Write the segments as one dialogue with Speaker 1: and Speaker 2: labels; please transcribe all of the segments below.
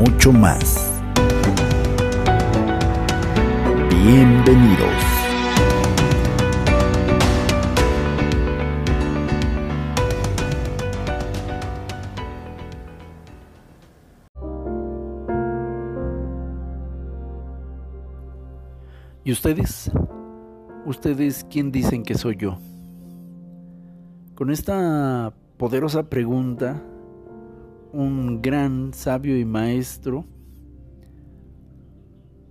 Speaker 1: mucho más. Bienvenidos. ¿Y ustedes? ¿Ustedes quién dicen que soy yo? Con esta poderosa pregunta, un gran sabio y maestro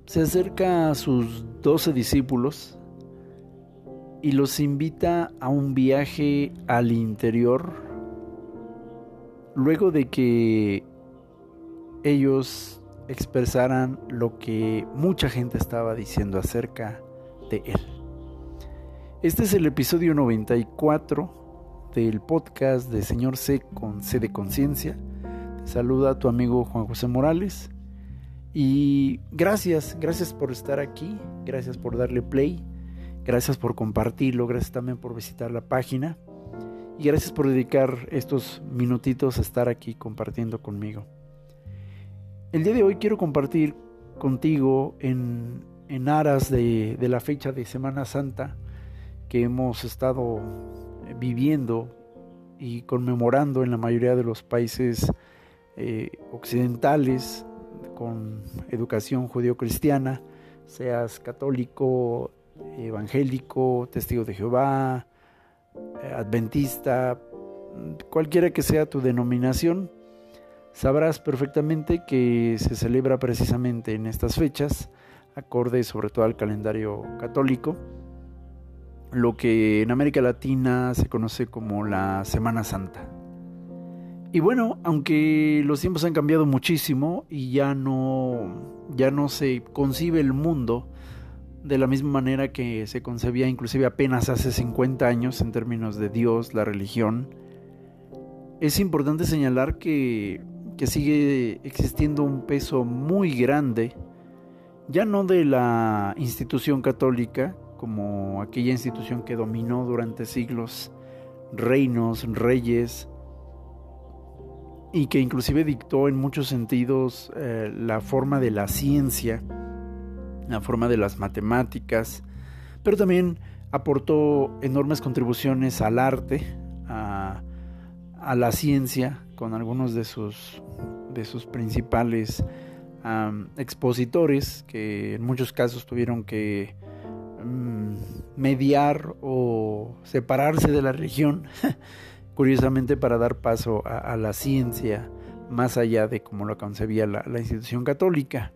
Speaker 1: se acerca a sus doce discípulos y los invita a un viaje al interior luego de que ellos expresaran lo que mucha gente estaba diciendo acerca de él. Este es el episodio 94 del podcast de Señor C con C de Conciencia. Saluda tu amigo Juan José Morales. Y gracias, gracias por estar aquí, gracias por darle play, gracias por compartirlo, gracias también por visitar la página y gracias por dedicar estos minutitos a estar aquí compartiendo conmigo. El día de hoy quiero compartir contigo en, en aras de, de la fecha de Semana Santa que hemos estado viviendo y conmemorando en la mayoría de los países eh, occidentales con educación judío-cristiana, seas católico, evangélico, testigo de Jehová, eh, adventista, cualquiera que sea tu denominación, sabrás perfectamente que se celebra precisamente en estas fechas, acorde sobre todo al calendario católico, lo que en América Latina se conoce como la Semana Santa. Y bueno, aunque los tiempos han cambiado muchísimo y ya no, ya no se concibe el mundo de la misma manera que se concebía inclusive apenas hace 50 años en términos de Dios, la religión, es importante señalar que, que sigue existiendo un peso muy grande, ya no de la institución católica, como aquella institución que dominó durante siglos reinos, reyes, y que inclusive dictó en muchos sentidos eh, la forma de la ciencia, la forma de las matemáticas, pero también aportó enormes contribuciones al arte, a, la ciencia, con algunos de sus, de sus principales expositores, que en muchos casos tuvieron que um, mediar o separarse de la religión curiosamente para dar paso a, la ciencia más allá de como lo concebía la, institución católica.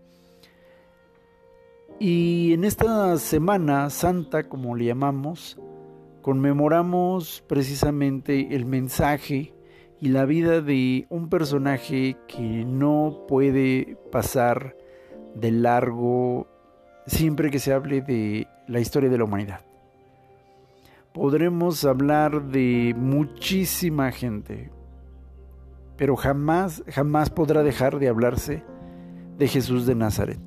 Speaker 1: Y en esta Semana Santa, como le llamamos, conmemoramos precisamente el mensaje y la vida de un personaje que no puede pasar de largo siempre que se hable de la historia de la humanidad podremos hablar de muchísima gente, pero jamás, jamás podrá dejar de hablarse de Jesús de Nazaret.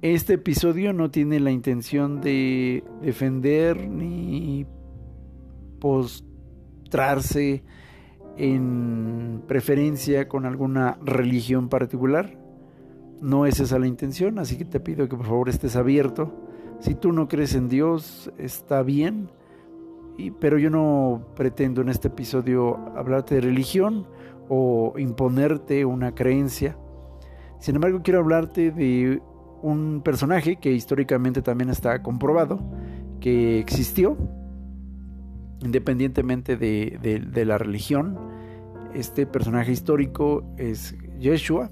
Speaker 1: Este episodio no tiene la intención de defender ni postrarse en preferencia con alguna religión particular. No es esa la intención, así que te pido que por favor estés abierto si tú no crees en Dios, está bien, pero yo no pretendo en este episodio hablarte de religión o imponerte una creencia. Sin embargo, quiero hablarte de un personaje que históricamente también está comprobado, que existió, independientemente de, la religión. Este personaje histórico es Yeshua,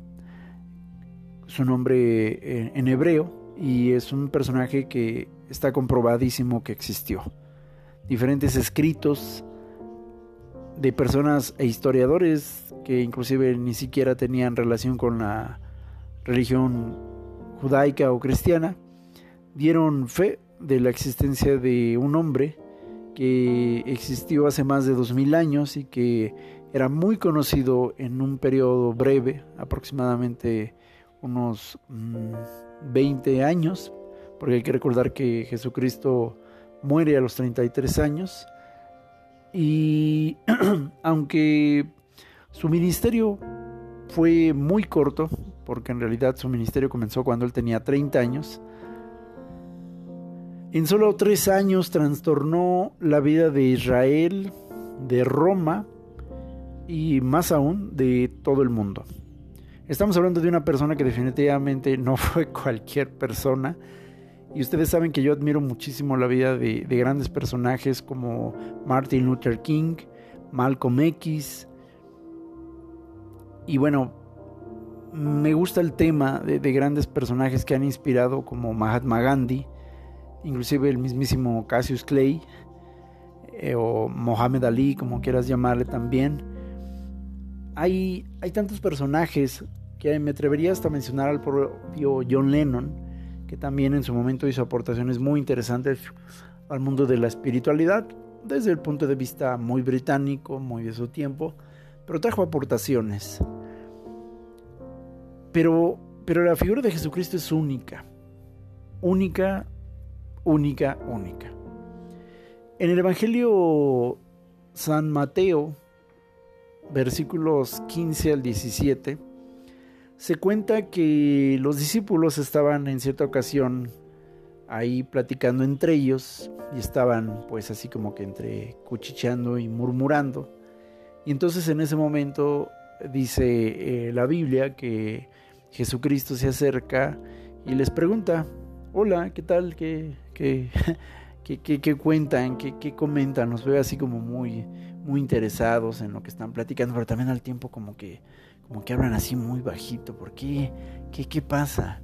Speaker 1: su nombre en hebreo, y es un personaje que está comprobadísimo que existió. Diferentes escritos de personas e historiadores que inclusive ni siquiera tenían relación con la religión judaica o cristiana, dieron fe de la existencia de un hombre que existió hace más de dos mil años y que era muy conocido en un periodo breve, aproximadamente unos 20 mm, años, porque hay que recordar que Jesucristo muere a los 33 años y aunque su ministerio fue muy corto, porque en realidad su ministerio comenzó cuando él tenía 30 años, en solo tres años trastornó la vida de Israel, de Roma y más aún de todo el mundo. Estamos hablando de una persona que definitivamente no fue cualquier persona. Y ustedes saben que yo admiro muchísimo la vida de, grandes personajes como Martin Luther King, Malcolm X. Y bueno, me gusta el tema de grandes personajes que han inspirado como Mahatma Gandhi, inclusive el mismísimo Cassius Clay eh, o Mohamed Ali, como quieras llamarle también. Hay, tantos personajes que me atrevería hasta mencionar al propio John Lennon, que también en su momento hizo aportaciones muy interesantes al mundo de la espiritualidad, desde el punto de vista muy británico, muy de su tiempo, pero trajo aportaciones. Pero, pero la figura de Jesucristo es única, única única, única. En el Evangelio San Mateo, versículos 15 al 17, se cuenta que los discípulos estaban en cierta ocasión ahí platicando entre ellos y estaban pues así como que entre cuchicheando y murmurando. Y entonces en ese momento dice eh, la Biblia que Jesucristo se acerca y les pregunta, hola, ¿qué tal? ¿Qué, qué, qué, cuentan? ¿Qué, ¿Qué, comentan? Nos ve así como muy, muy interesados en lo que están platicando, pero también al tiempo como que, como que hablan así muy bajito. ¿Por qué? ¿Qué, qué pasa?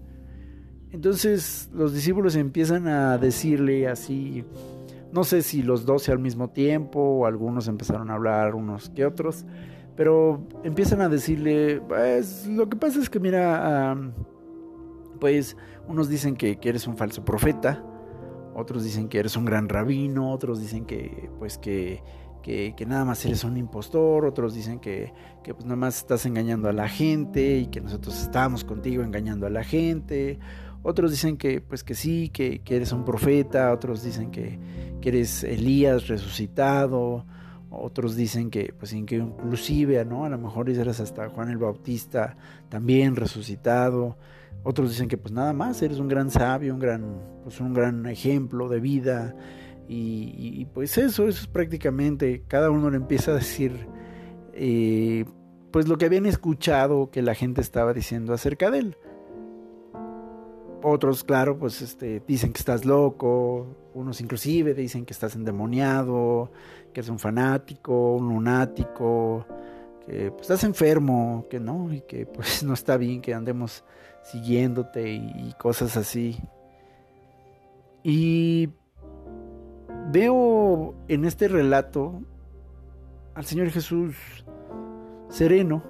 Speaker 1: Entonces los discípulos empiezan a decirle así, no sé si los doce al mismo tiempo o algunos empezaron a hablar unos que otros, pero empiezan a decirle, pues lo que pasa es que mira, pues unos dicen que, eres un falso profeta, otros dicen que eres un gran rabino, otros dicen que pues que, que, nada más eres un impostor, otros dicen que, que, pues nada más estás engañando a la gente y que nosotros estamos contigo engañando a la gente, otros dicen que pues que sí, que, eres un profeta, otros dicen que, eres Elías resucitado, otros dicen que pues que inclusive ¿no? a lo mejor eres hasta Juan el Bautista también resucitado otros dicen que pues nada más, eres un gran sabio, un gran, pues un gran ejemplo de vida. Y, pues eso, eso es prácticamente, cada uno le empieza a decir eh, pues lo que habían escuchado que la gente estaba diciendo acerca de él. Otros, claro, pues este, dicen que estás loco, unos inclusive dicen que estás endemoniado, que eres un fanático, un lunático, que pues, estás enfermo, que no, y que pues no está bien que andemos siguiéndote y, cosas así. Y veo en este relato al Señor Jesús sereno,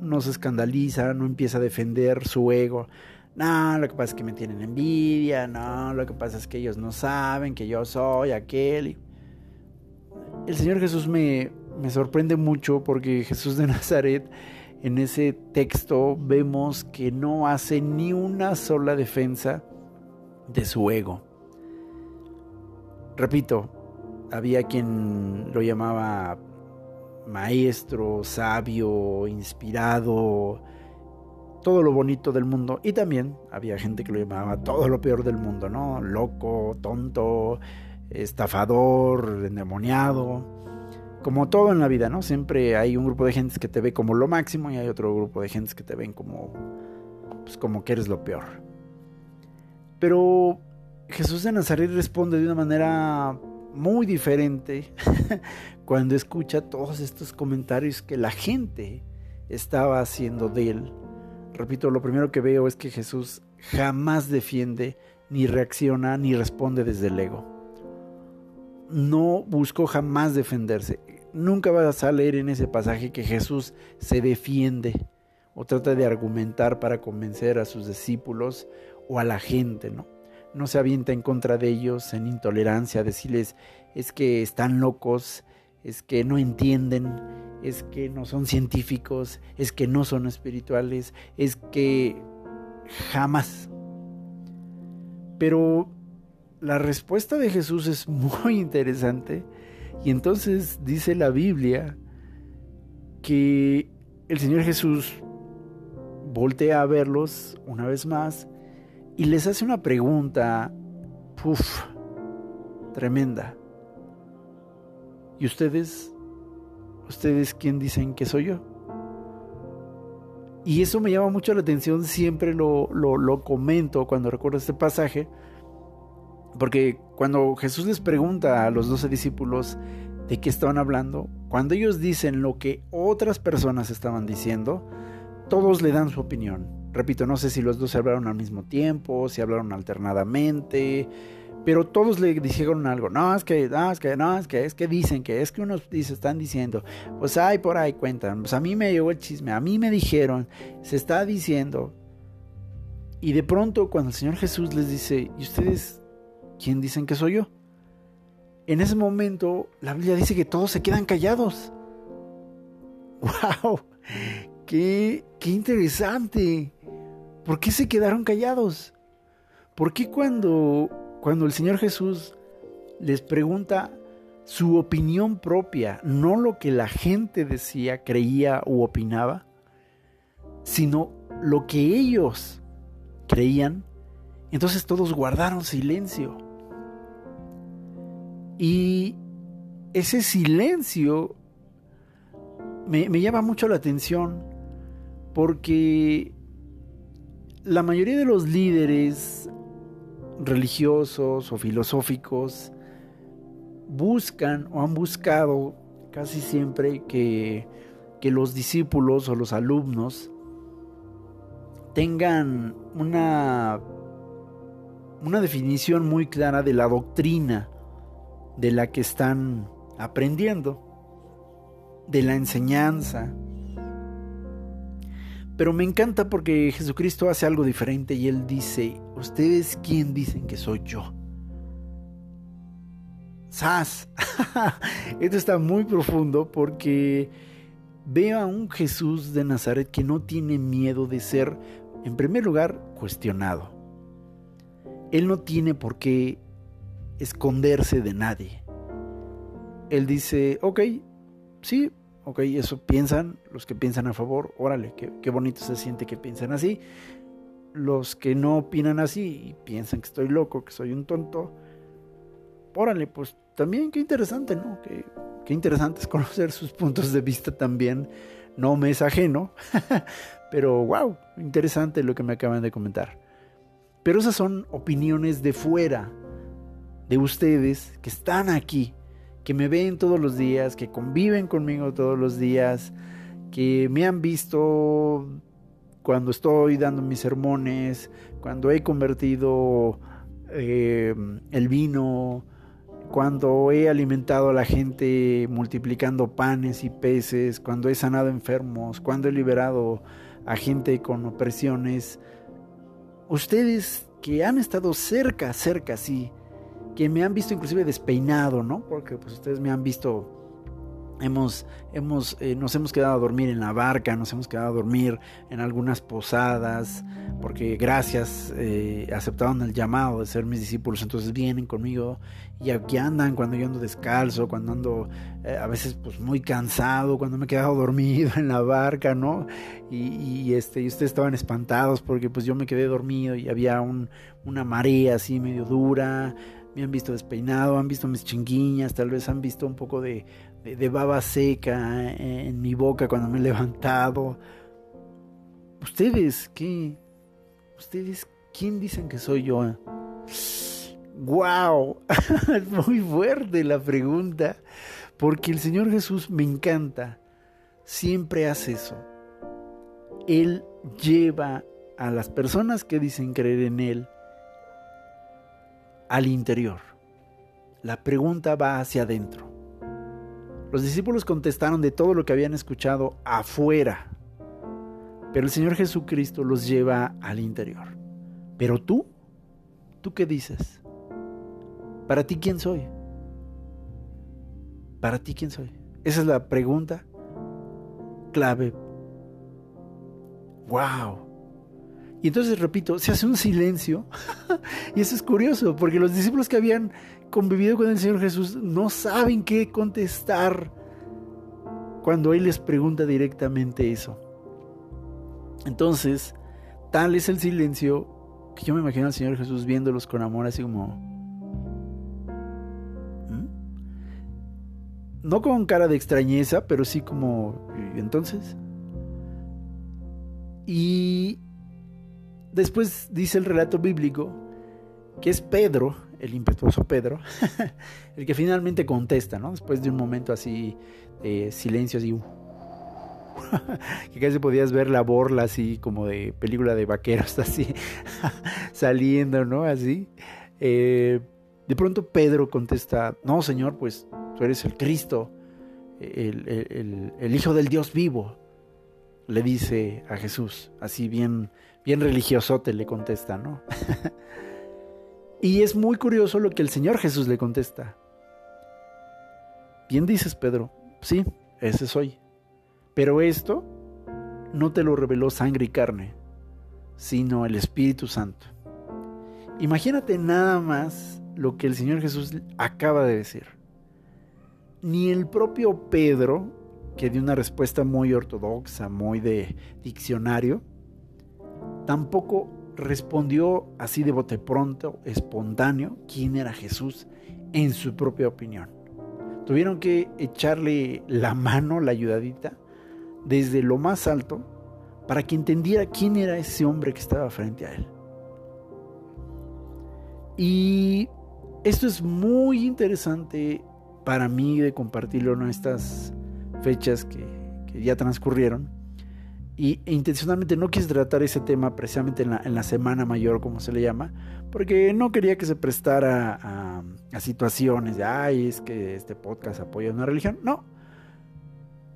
Speaker 1: no se escandaliza, no empieza a defender su ego. No, lo que pasa es que me tienen envidia, no, lo que pasa es que ellos no saben que yo soy aquel. El Señor Jesús me, me sorprende mucho porque Jesús de Nazaret en ese texto vemos que no hace ni una sola defensa de su ego. Repito, había quien lo llamaba maestro, sabio, inspirado, todo lo bonito del mundo. Y también había gente que lo llamaba todo lo peor del mundo, ¿no? Loco, tonto, estafador, endemoniado como todo en la vida, ¿no? Siempre hay un grupo de gentes que te ve como lo máximo y hay otro grupo de gentes que te ven como, pues como que eres lo peor. Pero Jesús de Nazaret responde de una manera muy diferente cuando escucha todos estos comentarios que la gente estaba haciendo de él. Repito, lo primero que veo es que Jesús jamás defiende, ni reacciona, ni responde desde el ego. No buscó jamás defenderse nunca vas a leer en ese pasaje que Jesús se defiende o trata de argumentar para convencer a sus discípulos o a la gente, ¿no? No se avienta en contra de ellos en intolerancia, decirles es que están locos, es que no entienden, es que no son científicos, es que no son espirituales, es que jamás. Pero la respuesta de Jesús es muy interesante y entonces dice la Biblia que el Señor Jesús voltea a verlos una vez más y les hace una pregunta, puff, tremenda. ¿Y ustedes? ¿Ustedes quién dicen que soy yo? Y eso me llama mucho la atención, siempre lo, lo, comento cuando recuerdo este pasaje, porque cuando Jesús les pregunta a los doce discípulos de qué estaban hablando, cuando ellos dicen lo que otras personas estaban diciendo, todos le dan su opinión. Repito, no sé si los dos hablaron al mismo tiempo, si hablaron alternadamente, pero todos le dijeron algo. No, es que, no, es que, no, es que, es que dicen, que es que unos dice, están diciendo. Pues hay por ahí cuentan. Pues a mí me llegó el chisme, a mí me dijeron, se está diciendo. Y de pronto cuando el Señor Jesús les dice, ¿y ustedes quién dicen que soy yo? En ese momento la Biblia dice que todos se quedan callados. ¡Wow! ¡Qué, qué interesante! ¿Por qué se quedaron callados? ¿Por qué cuando cuando el Señor Jesús les pregunta su opinión propia, no lo que la gente decía, creía u opinaba, sino lo que ellos creían, entonces todos guardaron silencio. Y ese silencio me, me, llama mucho la atención porque la mayoría de los líderes religiosos o filosóficos buscan o han buscado casi siempre que, que los discípulos o los alumnos tengan una, una definición muy clara de la doctrina de la que están aprendiendo, de la enseñanza, pero me encanta porque Jesucristo hace algo diferente y Él dice, ¿ustedes quién dicen que soy yo? ¡Sas! Esto está muy profundo porque veo a un Jesús de Nazaret que no tiene miedo de ser, en primer lugar, cuestionado. Él no tiene por qué esconderse de nadie. Él dice, ok, sí, ok, eso piensan, los que piensan a favor, órale, qué, bonito se siente que piensen así. Los que no opinan así y piensan que estoy loco, que soy un tonto, órale, pues también qué interesante, ¿no? Qué, qué interesante es conocer sus puntos de vista también. No me es ajeno, pero wow, interesante lo que me acaban de comentar. Pero esas son opiniones de fuera, de ustedes que están aquí que me ven todos los días, que conviven conmigo todos los días, que me han visto cuando estoy dando mis sermones, cuando he convertido eh, el vino, cuando he alimentado a la gente multiplicando panes y peces, cuando he sanado enfermos, cuando he liberado a gente con opresiones. Ustedes que han estado cerca, cerca, sí, que me han visto inclusive despeinado, ¿no? Porque pues ustedes me han visto hemos, hemos, eh, nos hemos quedado a dormir en la barca, nos hemos quedado a dormir en algunas posadas, porque gracias eh, aceptaron el llamado de ser mis discípulos, entonces vienen conmigo y aquí andan cuando yo ando descalzo, cuando ando eh, a veces pues muy cansado, cuando me he quedado dormido en la barca, ¿no? Y, este, y ustedes estaban espantados porque pues yo me quedé dormido y había un, una marea así medio dura me han visto despeinado, han visto mis chinguiñas, tal vez han visto un poco de, de, baba seca en mi boca cuando me he levantado. ¿Ustedes qué? ¿Ustedes quién dicen que soy yo? ¡Wow! es muy fuerte la pregunta, porque el Señor Jesús me encanta. Siempre hace eso. Él lleva a las personas que dicen creer en Él al interior. La pregunta va hacia adentro. Los discípulos contestaron de todo lo que habían escuchado afuera, Pero el Señor Jesucristo los lleva al interior. Pero tú, ¿tú qué dices? Para ti, ¿quién soy? Para ti, ¿quién soy? Esa es la pregunta clave. ¡Wow! Y entonces, repito, se hace un silencio. y eso es curioso, porque los discípulos que habían convivido con el Señor Jesús no saben qué contestar cuando Él les pregunta directamente eso. Entonces, tal es el silencio que yo me imagino al Señor Jesús viéndolos con amor, así como... ¿Mm? No con cara de extrañeza, pero sí como... entonces? Y después dice el relato bíblico que es Pedro, el impetuoso Pedro, el que finalmente contesta, ¿no? Después de un momento así de silencio, así, que casi podías ver la borla así como de película de vaqueros, así, saliendo, ¿no? Así. Eh, de pronto Pedro contesta, no, Señor, pues tú eres el Cristo, el Hijo del Dios vivo, le dice a Jesús, así bien bien religiosote le contesta, ¿no? y es muy curioso lo que el Señor Jesús le contesta. Bien dices, Pedro, sí, ese soy. Pero esto no te lo reveló sangre y carne, sino el Espíritu Santo. Imagínate nada más lo que el Señor Jesús acaba de decir. Ni el propio Pedro, que dio una respuesta muy ortodoxa, muy de diccionario, Tampoco respondió así de bote pronto, espontáneo, quién era Jesús en su propia opinión. Tuvieron que echarle la mano, la ayudadita, desde lo más alto, para que entendiera quién era ese hombre que estaba frente a él. Y esto es muy interesante para mí de compartirlo en estas fechas que, que ya transcurrieron y e intencionalmente no quise tratar ese tema precisamente en la, en la, semana mayor, como se le llama, porque no quería que se prestara a, a, situaciones de, ay, es que este podcast apoya una religión. No,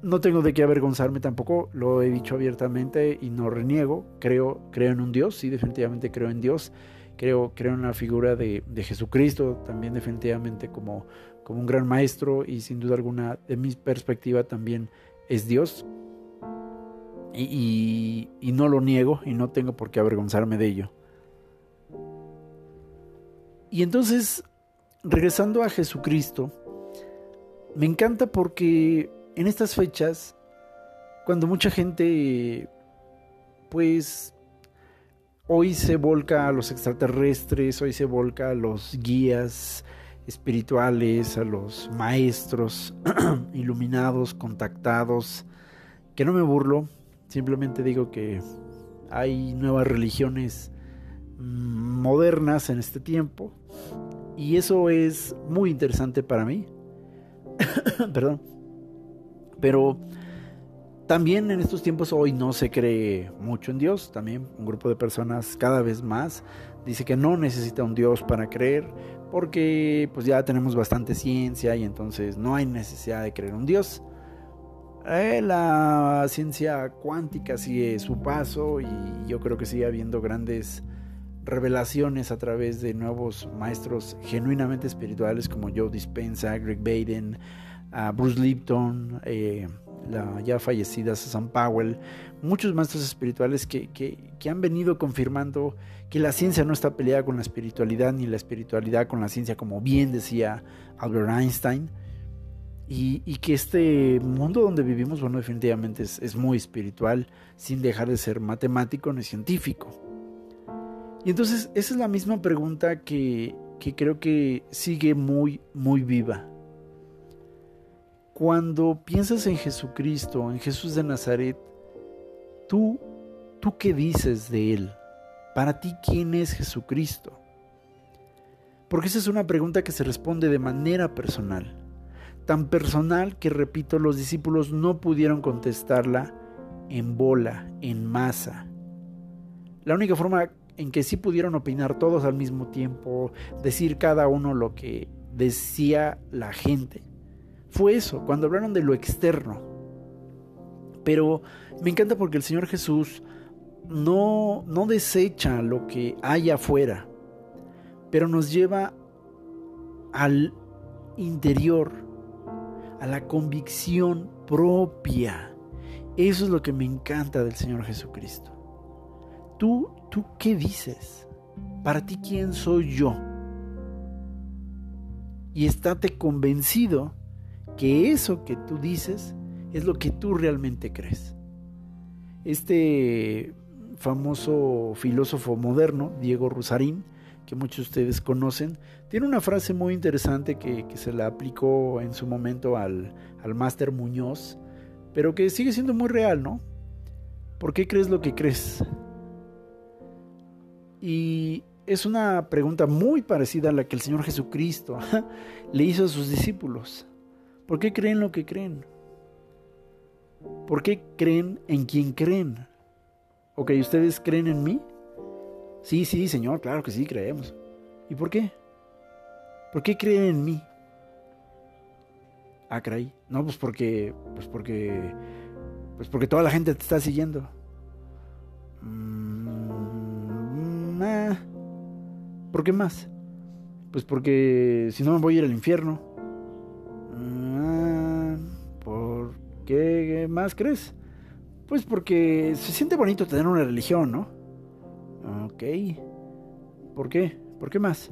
Speaker 1: no tengo de qué avergonzarme tampoco, lo he dicho abiertamente y no reniego. Creo, creo en un Dios, sí, definitivamente creo en Dios. Creo, creo en la figura de, de Jesucristo, también definitivamente como, como un gran maestro y sin duda alguna, de mi perspectiva, también es Dios y, no lo niego y no tengo por qué avergonzarme de ello. Y entonces, regresando a Jesucristo, me encanta porque en estas fechas, cuando mucha gente, pues, hoy se volca a los extraterrestres, hoy se volca a los guías espirituales, a los maestros iluminados, contactados, que no me burlo, Simplemente digo que hay nuevas religiones modernas en este tiempo y eso es muy interesante para mí. Perdón. Pero también en estos tiempos hoy no se cree mucho en Dios. También un grupo de personas cada vez más dice que no necesita un Dios para creer porque pues ya tenemos bastante ciencia y entonces no hay necesidad de creer en un Dios. Eh, la ciencia cuántica sigue su paso y yo creo que sigue habiendo grandes revelaciones a través de nuevos maestros genuinamente espirituales como Joe Dispenza, Greg Baden, Bruce Lipton, eh, la ya fallecida Susan Powell, muchos maestros espirituales que, que, han venido confirmando que la ciencia no está peleada con la espiritualidad ni la espiritualidad con la ciencia, como bien decía Albert Einstein y, que este mundo donde vivimos, bueno, definitivamente es, muy espiritual, sin dejar de ser matemático ni científico. Y entonces esa es la misma pregunta que, que creo que sigue muy, muy viva. Cuando piensas en Jesucristo, en Jesús de Nazaret, tú, tú qué dices de Él? Para ti, ¿quién es Jesucristo? Porque esa es una pregunta que se responde de manera personal tan personal que, repito, los discípulos no pudieron contestarla en bola, en masa. La única forma en que sí pudieron opinar todos al mismo tiempo, decir cada uno lo que decía la gente, fue eso, cuando hablaron de lo externo. Pero me encanta porque el Señor Jesús no, no desecha lo que hay afuera, pero nos lleva al interior, a la convicción propia. Eso es lo que me encanta del Señor Jesucristo. ¿Tú, tú qué dices? Para ti, ¿quién soy yo? Y estate convencido que eso que tú dices es lo que tú realmente crees. Este famoso filósofo moderno, Diego Rusarín, que muchos de ustedes conocen, tiene una frase muy interesante que, se la aplicó en su momento al, al máster Muñoz, pero que sigue siendo muy real, ¿no? ¿Por qué crees lo que crees? Y es una pregunta muy parecida a la que el Señor Jesucristo le hizo a sus discípulos. ¿Por qué creen lo que creen? ¿Por qué creen en quien creen? Ok, ¿ustedes creen en mí? Sí, sí, Señor, claro que sí, creemos. ¿Y por qué? ¿Por qué creen en mí? Ah, caray. No, pues porque. Pues porque. Pues porque toda la gente te está siguiendo. Mm. ¿Por qué más? Pues porque si no me voy a ir al infierno. Ah, ¿Por qué más crees? Pues porque se siente bonito tener una religión, ¿no? Ok. ¿Por qué? ¿Por qué más?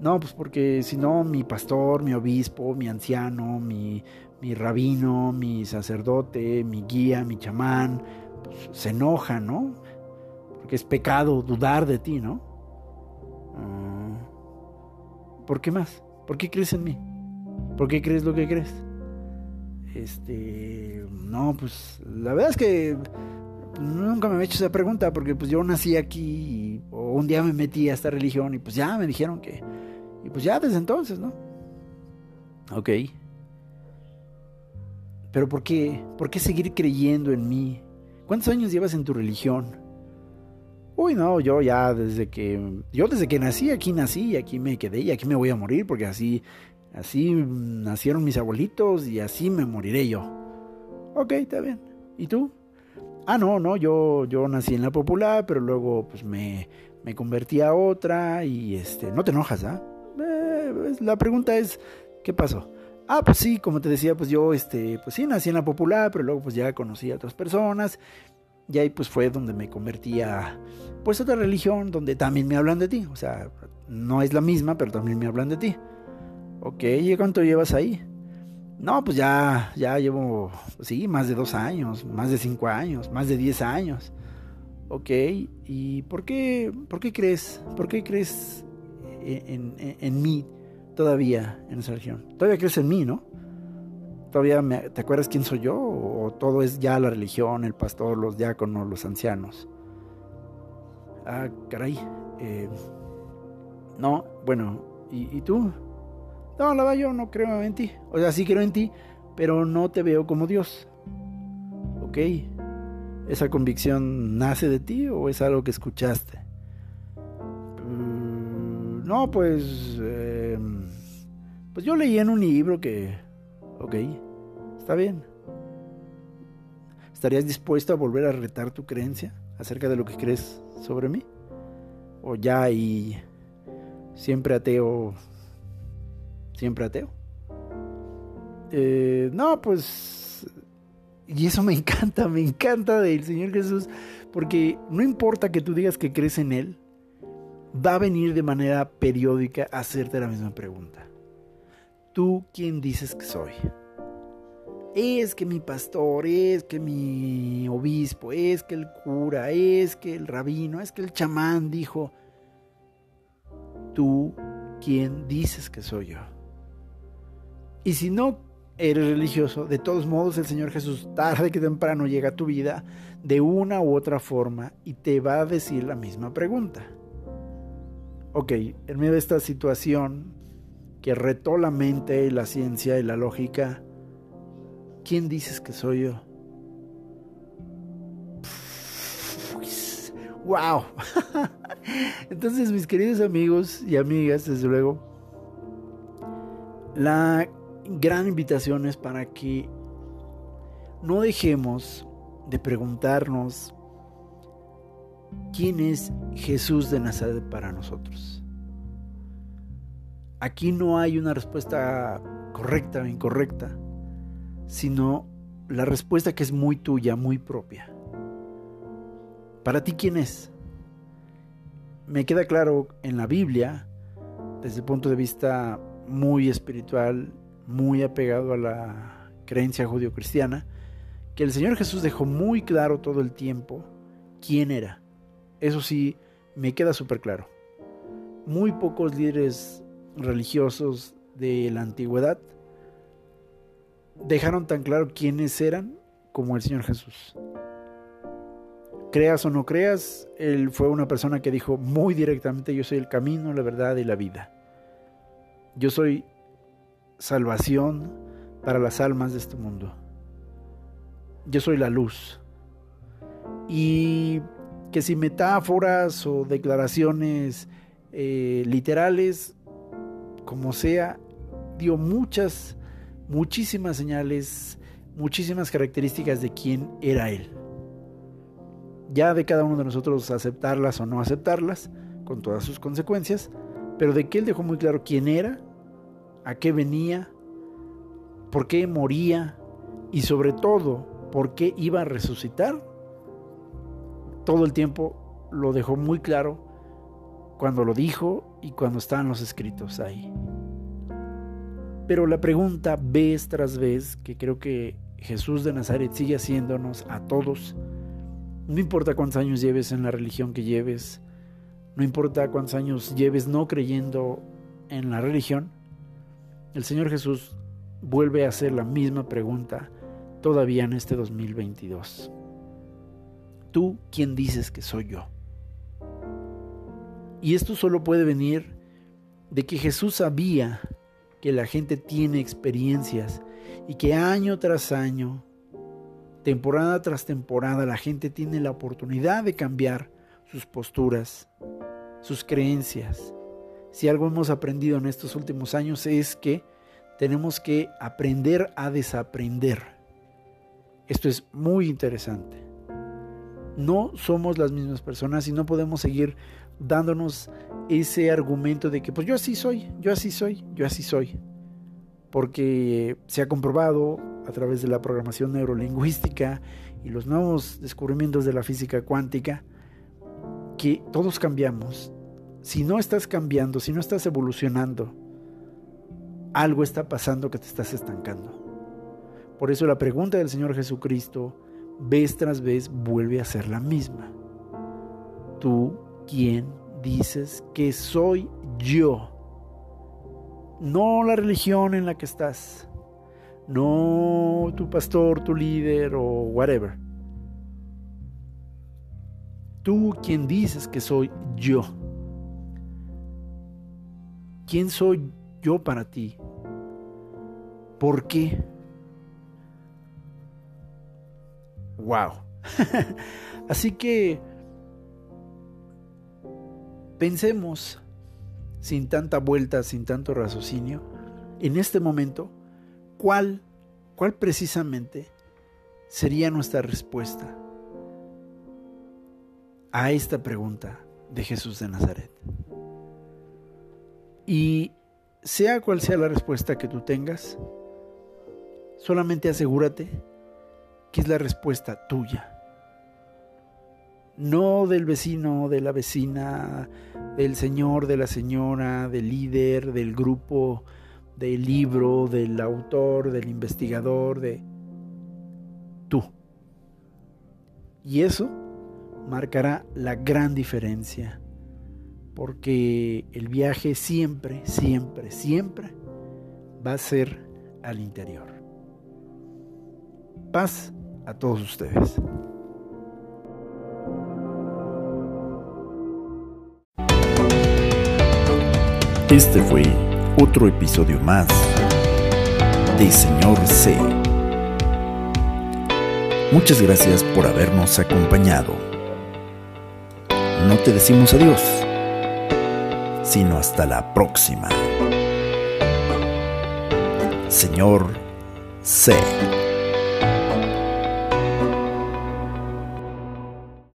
Speaker 1: No, pues porque si no, mi pastor, mi obispo, mi anciano, mi, mi rabino, mi sacerdote, mi guía, mi chamán, pues, se enoja, ¿no? Porque es pecado dudar de ti, ¿no? Ah, ¿Por qué más? ¿Por qué crees en mí? ¿Por qué crees lo que crees? Este, no, pues la verdad es que nunca me he hecho esa pregunta porque pues yo nací aquí o un día me metí a esta religión y pues ya me dijeron que y pues ya desde entonces, ¿no? Ok. Pero ¿por qué? ¿Por qué seguir creyendo en mí? ¿Cuántos años llevas en tu religión? Uy, no, yo ya desde que yo desde que nací aquí nací y aquí me quedé y aquí me voy a morir porque así Así nacieron mis abuelitos y así me moriré yo. Ok, está bien. ¿Y tú? Ah, no, no, yo, yo nací en la popular, pero luego pues me, me convertí a otra y este, no te enojas, ¿ah? Eh, la pregunta es, ¿qué pasó? Ah, pues sí, como te decía, pues yo, este, pues sí, nací en la popular, pero luego pues ya conocí a otras personas y ahí pues fue donde me convertí a, pues otra religión donde también me hablan de ti, o sea, no es la misma, pero también me hablan de ti. Ok, ¿y cuánto llevas ahí? No, pues ya, ya llevo, sí, más de dos años, más de cinco años, más de diez años. Ok, ¿y por qué, por qué crees, por qué crees en, en, mí todavía en esa religión? Todavía crees en mí, ¿no? ¿Todavía te acuerdas quién soy yo? ¿O todo es ya la religión, el pastor, los diáconos, los ancianos? Ah, caray. Eh, no, bueno, ¿y, ¿y tú? No, la verdad yo no creo en ti. O sea, sí creo en ti, pero no te veo como Dios. ¿Ok? ¿Esa convicción nace de ti o es algo que escuchaste? Mm, no, pues... Eh, pues yo leí en un libro que... Ok, está bien. ¿Estarías dispuesto a volver a retar tu creencia acerca de lo que crees sobre mí? ¿O ya y siempre ateo siempre ateo. Eh, no, pues... Y eso me encanta, me encanta del Señor Jesús, porque no importa que tú digas que crees en Él, va a venir de manera periódica a hacerte la misma pregunta. ¿Tú quién dices que soy? Es que mi pastor, es que mi obispo, es que el cura, es que el rabino, es que el chamán dijo, ¿tú quién dices que soy yo? Y si no eres religioso, de todos modos el Señor Jesús tarde que temprano llega a tu vida de una u otra forma y te va a decir la misma pregunta. Ok, en medio de esta situación que retó la mente, la ciencia y la lógica, ¿quién dices que soy yo? ¡Wow! Entonces, mis queridos amigos y amigas, desde luego, la gran invitación es para que no dejemos de preguntarnos quién es Jesús de Nazaret para nosotros. Aquí no hay una respuesta correcta o incorrecta, sino la respuesta que es muy tuya, muy propia. Para ti, ¿quién es? Me queda claro en la Biblia, desde el punto de vista muy espiritual, muy apegado a la creencia judio-cristiana, que el Señor Jesús dejó muy claro todo el tiempo quién era. Eso sí, me queda súper claro. Muy pocos líderes religiosos de la antigüedad dejaron tan claro quiénes eran como el Señor Jesús. Creas o no creas, Él fue una persona que dijo muy directamente, yo soy el camino, la verdad y la vida. Yo soy salvación para las almas de este mundo. Yo soy la luz. Y que si metáforas o declaraciones eh, literales, como sea, dio muchas, muchísimas señales, muchísimas características de quién era Él. Ya de cada uno de nosotros aceptarlas o no aceptarlas, con todas sus consecuencias, pero de que Él dejó muy claro quién era, a qué venía, por qué moría y sobre todo por qué iba a resucitar, todo el tiempo lo dejó muy claro cuando lo dijo y cuando estaban los escritos ahí. Pero la pregunta vez tras vez, que creo que Jesús de Nazaret sigue haciéndonos a todos, no importa cuántos años lleves en la religión que lleves, no importa cuántos años lleves no creyendo en la religión, el Señor Jesús vuelve a hacer la misma pregunta todavía en este 2022. ¿Tú quién dices que soy yo? Y esto solo puede venir de que Jesús sabía que la gente tiene experiencias y que año tras año, temporada tras temporada, la gente tiene la oportunidad de cambiar sus posturas, sus creencias. Si algo hemos aprendido en estos últimos años es que tenemos que aprender a desaprender. Esto es muy interesante. No somos las mismas personas y no podemos seguir dándonos ese argumento de que pues yo así soy, yo así soy, yo así soy. Porque se ha comprobado a través de la programación neurolingüística y los nuevos descubrimientos de la física cuántica que todos cambiamos. Si no estás cambiando, si no estás evolucionando, algo está pasando que te estás estancando. Por eso la pregunta del Señor Jesucristo, vez tras vez, vuelve a ser la misma. ¿Tú quién dices que soy yo? No la religión en la que estás, no tu pastor, tu líder o whatever. Tú quién dices que soy yo. ¿Quién soy yo para ti? ¿Por qué? Wow. Así que pensemos sin tanta vuelta, sin tanto raciocinio, en este momento, ¿cuál, cuál precisamente sería nuestra respuesta a esta pregunta de Jesús de Nazaret? Y sea cual sea la respuesta que tú tengas, solamente asegúrate que es la respuesta tuya. No del vecino, de la vecina, del señor, de la señora, del líder, del grupo, del libro, del autor, del investigador, de tú. Y eso marcará la gran diferencia porque el viaje siempre, siempre, siempre va a ser al interior. Paz a todos ustedes.
Speaker 2: Este fue otro episodio más de Señor C. Muchas gracias por habernos acompañado. No te decimos adiós sino hasta la próxima. Señor C.